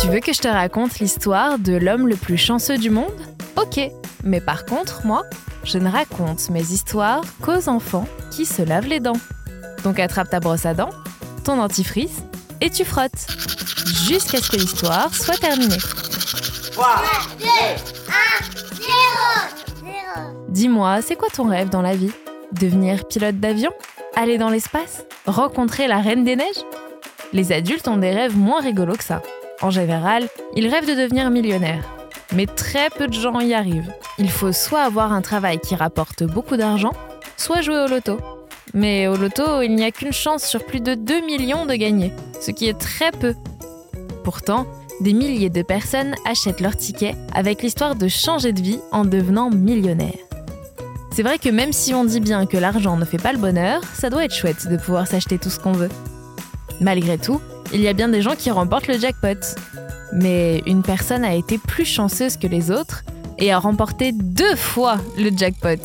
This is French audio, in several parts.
Tu veux que je te raconte l'histoire de l'homme le plus chanceux du monde? Ok, mais par contre, moi, je ne raconte mes histoires qu'aux enfants qui se lavent les dents. Donc attrape ta brosse à dents, ton dentifrice et tu frottes. Jusqu'à ce que l'histoire soit terminée. 3, 2, 1, 0, Dis-moi, c'est quoi ton rêve dans la vie? Devenir pilote d'avion? Aller dans l'espace? Rencontrer la Reine des Neiges? Les adultes ont des rêves moins rigolos que ça. En général, ils rêvent de devenir millionnaires. Mais très peu de gens y arrivent. Il faut soit avoir un travail qui rapporte beaucoup d'argent, soit jouer au loto. Mais au loto, il n'y a qu'une chance sur plus de 2 millions de gagner, ce qui est très peu. Pourtant, des milliers de personnes achètent leur ticket avec l'histoire de changer de vie en devenant millionnaire. C'est vrai que même si on dit bien que l'argent ne fait pas le bonheur, ça doit être chouette de pouvoir s'acheter tout ce qu'on veut. Malgré tout, il y a bien des gens qui remportent le jackpot. Mais une personne a été plus chanceuse que les autres et a remporté deux fois le jackpot.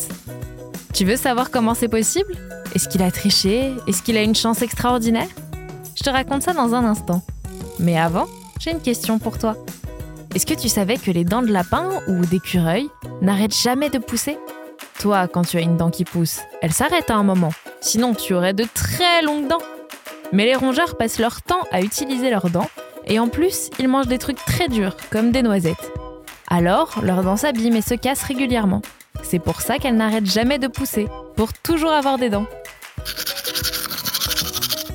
Tu veux savoir comment c'est possible? Est-ce qu'il a triché? Est-ce qu'il a une chance extraordinaire? Je te raconte ça dans un instant. Mais avant, j'ai une question pour toi. Est-ce que tu savais que les dents de lapin ou d'écureuil n'arrêtent jamais de pousser? Toi, quand tu as une dent qui pousse, elle s'arrête à un moment. Sinon, tu aurais de très longues dents. Mais les rongeurs passent leur temps à utiliser leurs dents et en plus, ils mangent des trucs très durs, comme des noisettes. Alors, leurs dents s'abîment et se cassent régulièrement. C'est pour ça qu'elles n'arrêtent jamais de pousser, pour toujours avoir des dents.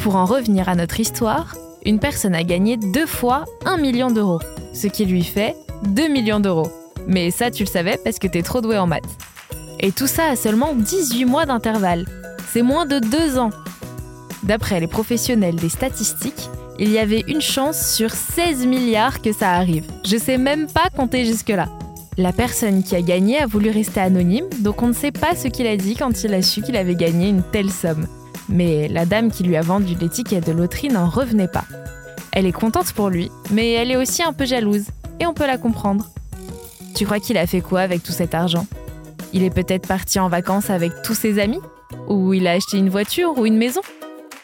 Pour en revenir à notre histoire, une personne a gagné deux fois un million d'euros, ce qui lui fait 2 millions d'euros. Mais ça, tu le savais parce que t'es trop doué en maths. Et tout ça à seulement 18 mois d'intervalle. C'est moins de deux ans. D'après les professionnels des statistiques, il y avait une chance sur 16 milliards que ça arrive. Je sais même pas compter jusque-là. La personne qui a gagné a voulu rester anonyme, donc on ne sait pas ce qu'il a dit quand il a su qu'il avait gagné une telle somme. Mais la dame qui lui a vendu l'étiquette de loterie n'en revenait pas. Elle est contente pour lui, mais elle est aussi un peu jalouse, et on peut la comprendre. Tu crois qu'il a fait quoi avec tout cet argent? Il est peut-être parti en vacances avec tous ses amis Ou il a acheté une voiture ou une maison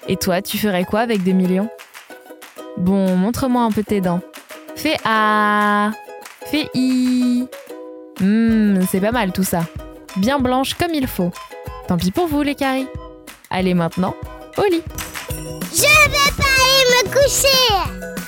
Et toi, tu ferais quoi avec 2 millions? Bon, montre-moi un peu tes dents. Fais A. Fais I. Hum, c'est pas mal tout ça. Bien blanche comme il faut. Tant pis pour vous, les caries. Allez maintenant, au lit. Je vais pas aller me coucher